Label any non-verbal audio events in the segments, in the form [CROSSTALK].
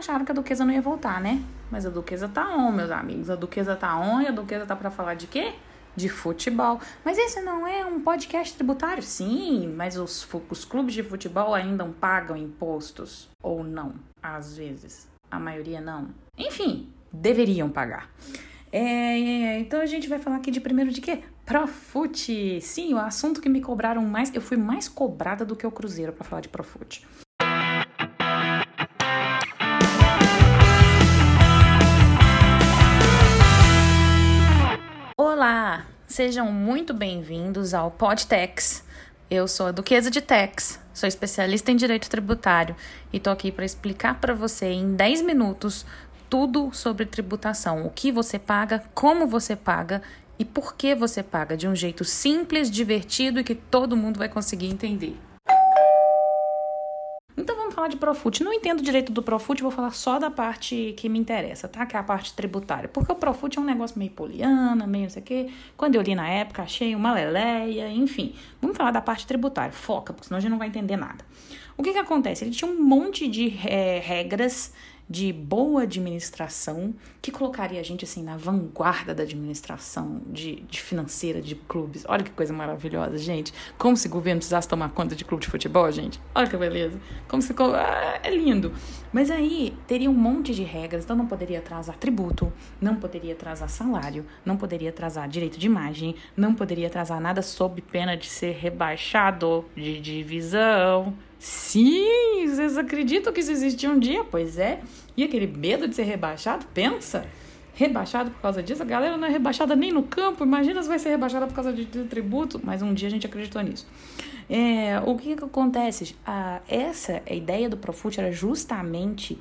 acharam que a Duquesa não ia voltar, né? Mas a Duquesa tá on, meus amigos. A Duquesa tá on e a Duquesa tá para falar de quê? De futebol. Mas esse não é um podcast tributário? Sim, mas os, os clubes de futebol ainda pagam impostos. Ou não, às vezes. A maioria não. Enfim, deveriam pagar. É, então a gente vai falar aqui de primeiro de quê? Profute. Sim, o assunto que me cobraram mais. Eu fui mais cobrada do que o Cruzeiro para falar de Profute. Sejam muito bem-vindos ao Podtex. Eu sou a Duquesa de Tex, sou especialista em direito tributário e tô aqui para explicar para você em 10 minutos tudo sobre tributação, o que você paga, como você paga e por que você paga de um jeito simples, divertido e que todo mundo vai conseguir entender. Falar de Profut. Não entendo direito do Profut, vou falar só da parte que me interessa, tá? Que é a parte tributária. Porque o Profut é um negócio meio poliana, meio não sei o quê. Quando eu li na época, achei uma leleia, enfim. Vamos falar da parte tributária. Foca, porque senão a gente não vai entender nada. O que que acontece? Ele tinha um monte de é, regras de boa administração que colocaria a gente assim na vanguarda da administração de, de financeira de clubes. Olha que coisa maravilhosa, gente. Como se o governo precisasse tomar conta de clube de futebol, gente. Olha que beleza. Como se ah, é lindo. Mas aí teria um monte de regras, então não poderia atrasar tributo, não poderia atrasar salário, não poderia atrasar direito de imagem, não poderia atrasar nada sob pena de ser rebaixado de divisão. Sim, vocês acreditam que isso existia um dia? Pois é. E aquele medo de ser rebaixado, pensa. Rebaixado por causa disso, a galera não é rebaixada nem no campo. Imagina se vai ser rebaixada por causa de, tributo. Mas um dia a gente acreditou nisso. É, o que, que acontece? Ah, essa a ideia do Profut era justamente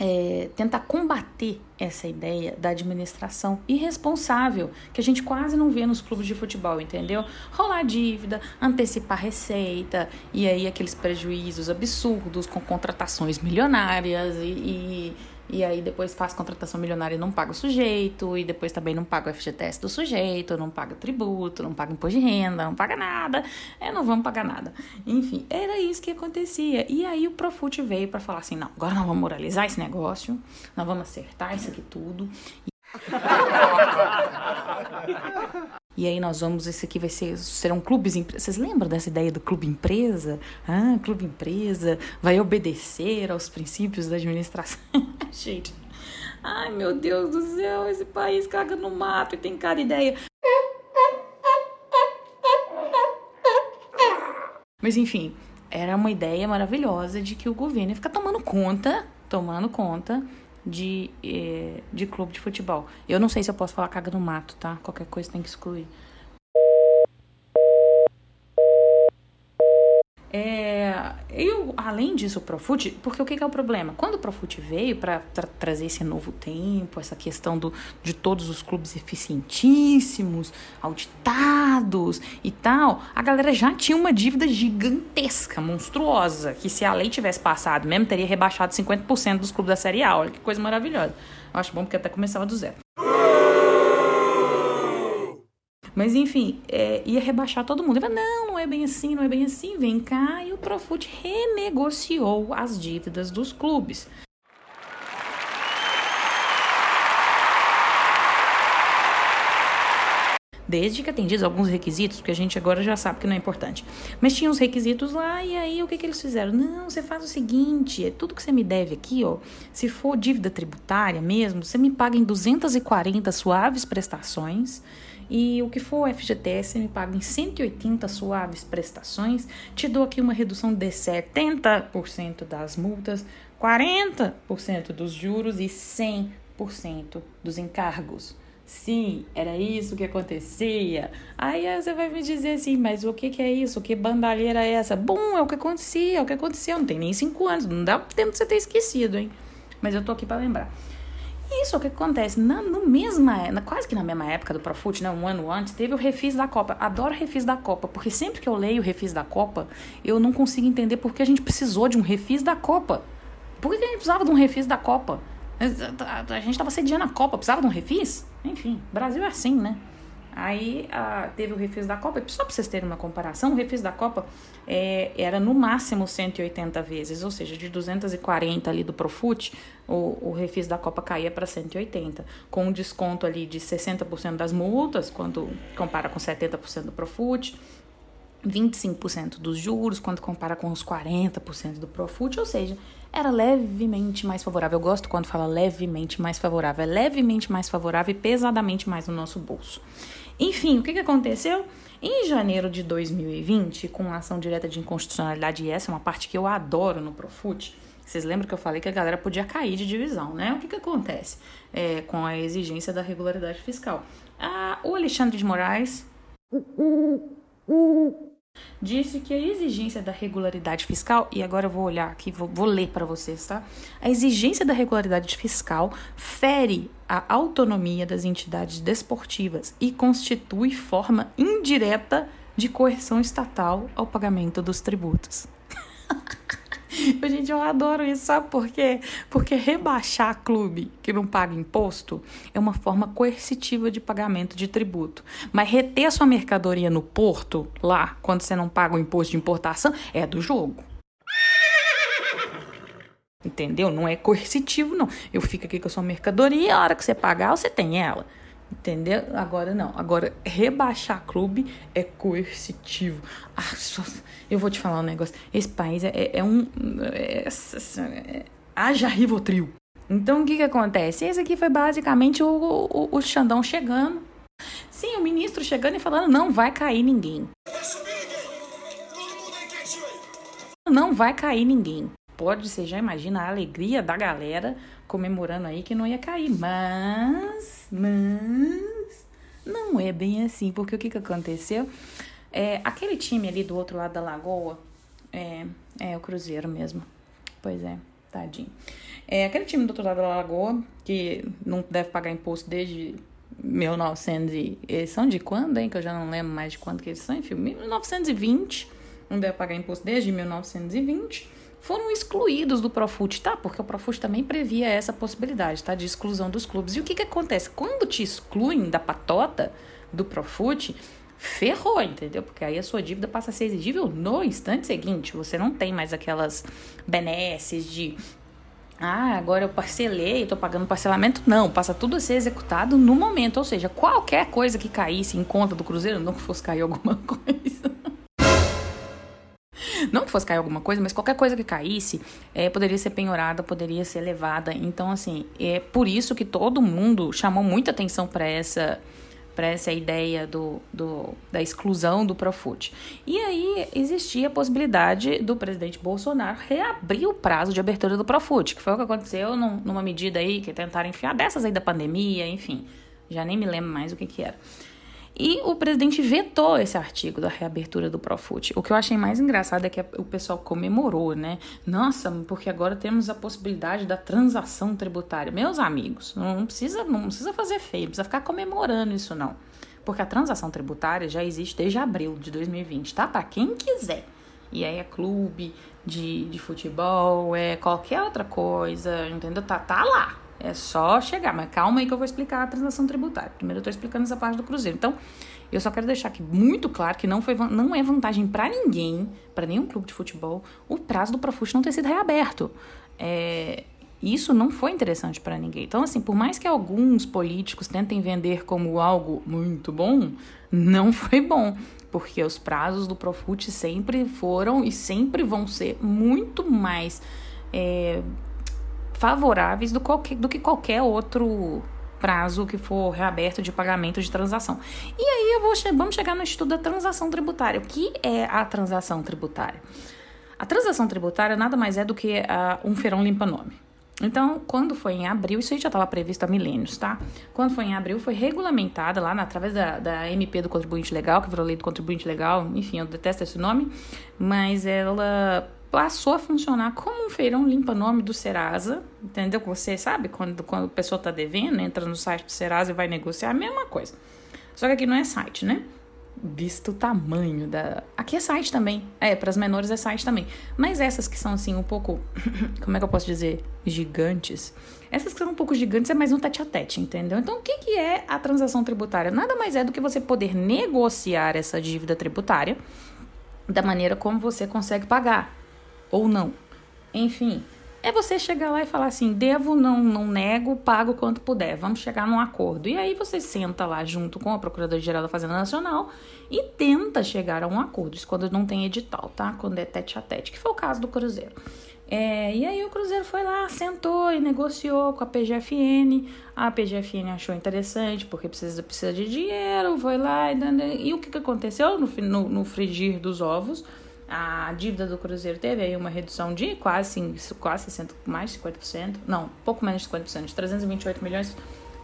é, tentar combater essa ideia da administração irresponsável, que a gente quase não vê nos clubes de futebol, entendeu? Rolar dívida, antecipar receita, e aí aqueles prejuízos absurdos com contratações milionárias e, e e aí depois faz contratação milionária e não paga o sujeito, e depois também não paga o FGTS do sujeito, não paga tributo, não paga imposto de renda, não paga nada, é, não vamos pagar nada. Enfim, era isso que acontecia. E aí o Profut veio para falar assim: não, agora nós vamos moralizar esse negócio, nós vamos acertar isso aqui tudo. [LAUGHS] E aí nós vamos, esse aqui vai ser, serão clubes, vocês lembram dessa ideia do clube empresa? Ah, clube empresa vai obedecer aos princípios da administração. [LAUGHS] Gente, ai meu Deus do céu, esse país caga no mato e tem cada ideia. Mas enfim, era uma ideia maravilhosa de que o governo ia ficar tomando conta, tomando conta de, eh, de clube de futebol. Eu não sei se eu posso falar caga no mato, tá? Qualquer coisa tem que excluir. É, eu, além disso, o Profut, porque o que, que é o problema? Quando o Profut veio para tra trazer esse novo tempo, essa questão do, de todos os clubes eficientíssimos, auditados e tal, a galera já tinha uma dívida gigantesca, monstruosa, que se a lei tivesse passado mesmo, teria rebaixado 50% dos clubes da Série A. Olha que coisa maravilhosa. Eu acho bom porque até começava do zero. Mas enfim, é, ia rebaixar todo mundo. Falou, não, não é bem assim, não é bem assim. Vem cá e o Profut renegociou as dívidas dos clubes. desde que atendidos alguns requisitos, que a gente agora já sabe que não é importante. Mas tinha os requisitos lá e aí o que, que eles fizeram? Não, você faz o seguinte, é tudo que você me deve aqui, ó, se for dívida tributária mesmo, você me paga em 240 suaves prestações e o que for FGTS me paga em 180 suaves prestações. Te dou aqui uma redução de 70% das multas, 40% dos juros e 100% dos encargos. Sim, era isso que acontecia. Aí você vai me dizer assim, mas o que, que é isso? Que bandalheira é essa? Bom, é o que acontecia, é o que aconteceu. Não tem nem cinco anos, não dá tempo de você ter esquecido, hein? Mas eu tô aqui para lembrar. Isso, o que acontece? Na, no mesma, na, quase que na mesma época do Profut, né, um ano antes, teve o refis da Copa. Adoro refis da Copa, porque sempre que eu leio o refis da Copa, eu não consigo entender por que a gente precisou de um refis da Copa. Por que a gente precisava de um refis da Copa? A gente estava sediando a Copa, precisava de um refis? Enfim, Brasil é assim, né? Aí a, teve o refis da Copa, só para vocês terem uma comparação, o refis da Copa é, era no máximo 180 vezes, ou seja, de 240 ali do Profut, o, o refis da Copa caía para 180, com um desconto ali de 60% das multas, quando compara com 70% do Profut, 25% dos juros, quando compara com os 40% do Profut, ou seja, era levemente mais favorável. Eu gosto quando fala levemente mais favorável, é levemente mais favorável e pesadamente mais no nosso bolso. Enfim, o que, que aconteceu? Em janeiro de 2020, com a ação direta de inconstitucionalidade, e essa é uma parte que eu adoro no Profut, vocês lembram que eu falei que a galera podia cair de divisão, né? O que, que acontece é, com a exigência da regularidade fiscal? Ah, o Alexandre de Moraes disse que a exigência da regularidade fiscal, e agora eu vou olhar aqui, vou, vou ler para vocês, tá? A exigência da regularidade fiscal fere a autonomia das entidades desportivas e constitui forma indireta de coerção estatal ao pagamento dos tributos. [LAUGHS] [LAUGHS] Gente, eu adoro isso, sabe por quê? Porque rebaixar clube que não paga imposto é uma forma coercitiva de pagamento de tributo. Mas reter sua mercadoria no porto, lá, quando você não paga o imposto de importação, é do jogo. Entendeu? Não é coercitivo, não. Eu fico aqui com a sua mercadoria, a hora que você pagar, você tem ela. Entendeu? Agora não. Agora, rebaixar clube é coercitivo. Ah, eu vou te falar um negócio. Esse país é, é, é um. É, é, haja Rivotril. Então, o que que acontece? Esse aqui foi basicamente o, o, o Xandão chegando. Sim, o ministro chegando e falando: não vai cair ninguém. Não vai cair ninguém. Pode, você já imagina a alegria da galera comemorando aí que não ia cair. Mas, mas, não é bem assim, porque o que, que aconteceu? É, aquele time ali do outro lado da lagoa, é, é o Cruzeiro mesmo. Pois é, tadinho. É, aquele time do outro lado da lagoa, que não deve pagar imposto desde 1900 e... Eles são de quando, hein? Que eu já não lembro mais de quando que eles são. Enfim, 1920. Não deve pagar imposto desde 1920 foram excluídos do Profut, tá? Porque o Profut também previa essa possibilidade, tá? De exclusão dos clubes. E o que que acontece? Quando te excluem da patota do Profut, ferrou, entendeu? Porque aí a sua dívida passa a ser exigível no instante seguinte. Você não tem mais aquelas benesses de ah, agora eu parcelei, tô pagando parcelamento. Não, passa tudo a ser executado no momento. Ou seja, qualquer coisa que caísse em conta do Cruzeiro, não que fosse cair alguma [LAUGHS] coisa, não que fosse cair alguma coisa, mas qualquer coisa que caísse é, poderia ser penhorada, poderia ser levada. Então, assim, é por isso que todo mundo chamou muita atenção para essa para essa ideia do, do, da exclusão do Profut. E aí existia a possibilidade do presidente Bolsonaro reabrir o prazo de abertura do Profut, que foi o que aconteceu num, numa medida aí que tentaram enfiar dessas aí da pandemia, enfim, já nem me lembro mais o que que era. E o presidente vetou esse artigo da reabertura do Profut. O que eu achei mais engraçado é que o pessoal comemorou, né? Nossa, porque agora temos a possibilidade da transação tributária. Meus amigos, não precisa, não precisa fazer feio, não precisa ficar comemorando isso não. Porque a transação tributária já existe desde abril de 2020, tá? Para quem quiser. E aí é clube de, de futebol, é qualquer outra coisa, entendeu? Tá, tá lá. É só chegar, mas calma aí que eu vou explicar a transação tributária. Primeiro eu tô explicando essa parte do Cruzeiro. Então, eu só quero deixar aqui muito claro que não, foi, não é vantagem para ninguém, para nenhum clube de futebol, o prazo do Profut não ter sido reaberto. É, isso não foi interessante para ninguém. Então, assim, por mais que alguns políticos tentem vender como algo muito bom, não foi bom. Porque os prazos do Profut sempre foram e sempre vão ser muito mais. É, favoráveis do, qualquer, do que qualquer outro prazo que for reaberto de pagamento de transação. E aí eu vou vamos chegar no estudo da transação tributária. O que é a transação tributária? A transação tributária nada mais é do que uh, um feirão limpa-nome. Então, quando foi em abril, isso aí já estava previsto há milênios, tá? Quando foi em abril, foi regulamentada lá na, através da, da MP do contribuinte legal, que virou lei do contribuinte legal, enfim, eu detesto esse nome, mas ela passou a funcionar como um feirão limpa-nome do Serasa, entendeu? Você sabe quando, quando a pessoa está devendo, entra no site do Serasa e vai negociar, a mesma coisa. Só que aqui não é site, né? visto o tamanho da. Aqui é site também. É, para as menores é site também. Mas essas que são assim um pouco. [COUGHS] Como é que eu posso dizer? Gigantes. Essas que são um pouco gigantes é mais um tete a tete, entendeu? Então, o que, que é a transação tributária? Nada mais é do que você poder negociar essa dívida tributária da maneira como você consegue pagar. Ou não. Enfim, é você chegar lá e falar assim: devo, não, não nego, pago quanto puder, vamos chegar num acordo. E aí você senta lá junto com a Procuradora-Geral da Fazenda Nacional e tenta chegar a um acordo. Isso quando não tem edital, tá? Quando é tete a tete, que foi o caso do Cruzeiro. É, e aí o Cruzeiro foi lá, sentou e negociou com a PGFN. A PGFN achou interessante porque precisa, precisa de dinheiro, foi lá e, e o que, que aconteceu no, no, no frigir dos ovos? A dívida do Cruzeiro teve aí uma redução de quase, quase 60, mais de 50%, não, pouco menos de 50%, de 328 milhões,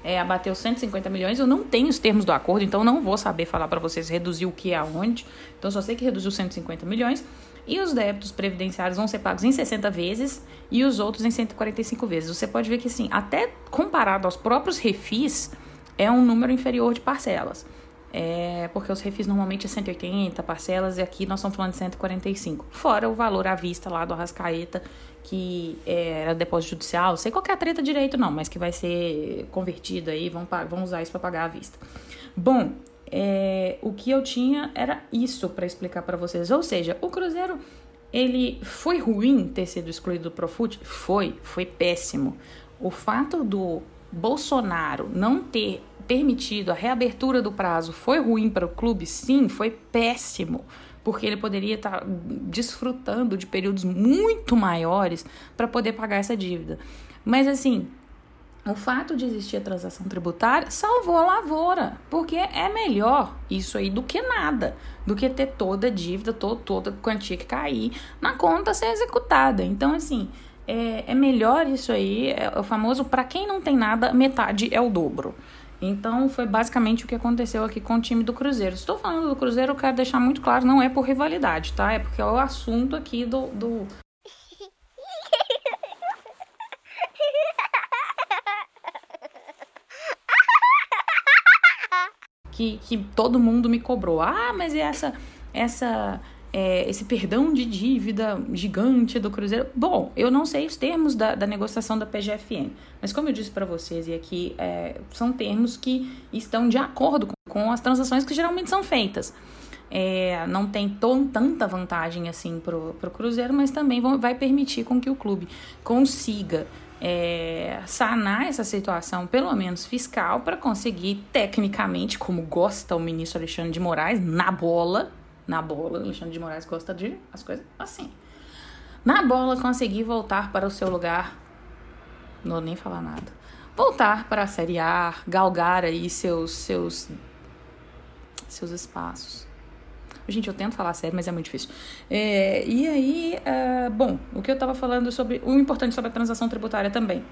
é, abateu 150 milhões. Eu não tenho os termos do acordo, então não vou saber falar para vocês reduzir o que aonde. Então só sei que reduziu 150 milhões. E os débitos previdenciários vão ser pagos em 60 vezes e os outros em 145 vezes. Você pode ver que, assim, até comparado aos próprios refis, é um número inferior de parcelas. É, porque os refis normalmente é 180 parcelas e aqui nós estamos falando de 145. Fora o valor à vista lá do Arrascaeta, que é, era depósito judicial, sei qual é a treta direito não, mas que vai ser convertido aí, vão, vão usar isso para pagar à vista. Bom, é, o que eu tinha era isso para explicar para vocês. Ou seja, o Cruzeiro, ele foi ruim ter sido excluído do Profut? Foi, foi péssimo. O fato do Bolsonaro não ter permitido a reabertura do prazo foi ruim para o clube? Sim, foi péssimo, porque ele poderia estar tá desfrutando de períodos muito maiores para poder pagar essa dívida. Mas assim, o fato de existir a transação tributária salvou a lavoura, porque é melhor isso aí do que nada, do que ter toda a dívida, toda, toda a quantia que cair na conta ser executada. Então, assim, é, é melhor isso aí, é o famoso para quem não tem nada, metade é o dobro. Então foi basicamente o que aconteceu aqui com o time do Cruzeiro. Estou falando do Cruzeiro, eu quero deixar muito claro, não é por rivalidade, tá? É porque é o assunto aqui do. do... [LAUGHS] Que, que todo mundo me cobrou. Ah, mas essa essa é, esse perdão de dívida gigante do Cruzeiro. Bom, eu não sei os termos da, da negociação da PGFN, mas como eu disse para vocês, e aqui é, são termos que estão de acordo com, com as transações que geralmente são feitas. É, não tem tão, tanta vantagem assim para o Cruzeiro, mas também vão, vai permitir com que o clube consiga é, sanar essa situação, pelo menos fiscal, para conseguir, tecnicamente, como gosta o ministro Alexandre de Moraes, na bola, na bola, Alexandre de Moraes gosta de as coisas assim. Na bola, conseguir voltar para o seu lugar. Não vou nem falar nada. Voltar para a Série A, galgar aí seus, seus, seus espaços. Gente, eu tento falar sério, mas é muito difícil. É, e aí, uh, bom, o que eu estava falando sobre. O importante sobre a transação tributária também.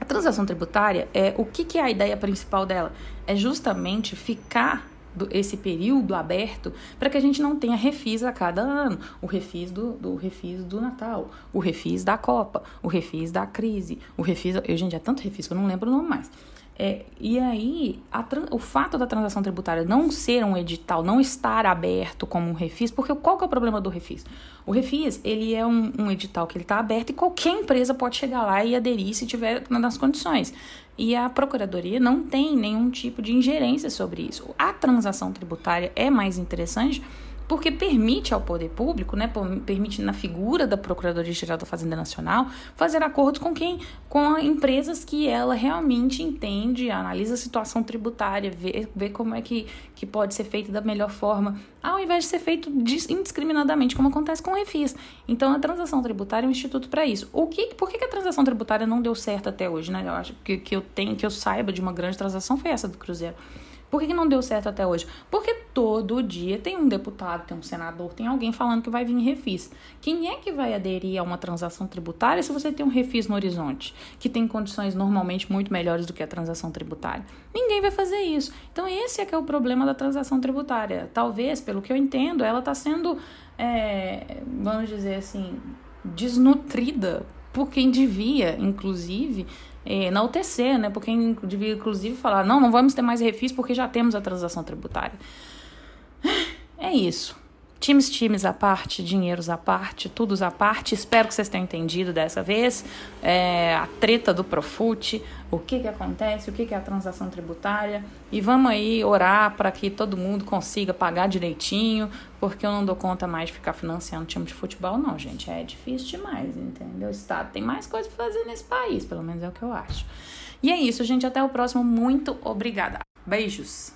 A transação tributária, é o que, que é a ideia principal dela? É justamente ficar do, esse período aberto para que a gente não tenha refis a cada ano. O refis do, do refis do Natal, o refis da Copa, o refis da crise, o refis. Eu, gente, é tanto refis que eu não lembro o nome mais. É, e aí, a, o fato da transação tributária não ser um edital, não estar aberto como um refis, porque qual que é o problema do refis? O refis, ele é um, um edital que ele está aberto e qualquer empresa pode chegar lá e aderir se tiver nas condições. E a Procuradoria não tem nenhum tipo de ingerência sobre isso. A transação tributária é mais interessante porque permite ao poder público, né, permite na figura da Procuradoria-Geral da Fazenda Nacional, fazer acordos com quem, com empresas que ela realmente entende, analisa a situação tributária, vê, vê como é que, que pode ser feito da melhor forma, ao invés de ser feito indiscriminadamente, como acontece com o refis. Então, a transação tributária é um instituto para isso. O que, por que, que a transação tributária não deu certo até hoje, né? Eu acho que, que eu tenho, que eu saiba de uma grande transação foi essa do Cruzeiro. Por que, que não deu certo até hoje? Porque todo dia tem um deputado, tem um senador, tem alguém falando que vai vir refis. Quem é que vai aderir a uma transação tributária se você tem um refis no horizonte, que tem condições normalmente muito melhores do que a transação tributária? Ninguém vai fazer isso. Então, esse é que é o problema da transação tributária. Talvez, pelo que eu entendo, ela está sendo, é, vamos dizer assim, desnutrida por quem devia, inclusive, é, enaltecer, né? Porque devia, inclusive, falar, não, não vamos ter mais refis porque já temos a transação tributária. [SIGHS] isso. Times, times à parte, dinheiros à parte, tudo à parte. Espero que vocês tenham entendido dessa vez é, a treta do Profut, o que, que acontece, o que, que é a transação tributária. E vamos aí orar para que todo mundo consiga pagar direitinho, porque eu não dou conta mais de ficar financiando time de futebol, não, gente. É difícil demais, entendeu? O Estado tem mais coisa para fazer nesse país, pelo menos é o que eu acho. E é isso, gente. Até o próximo. Muito obrigada. Beijos.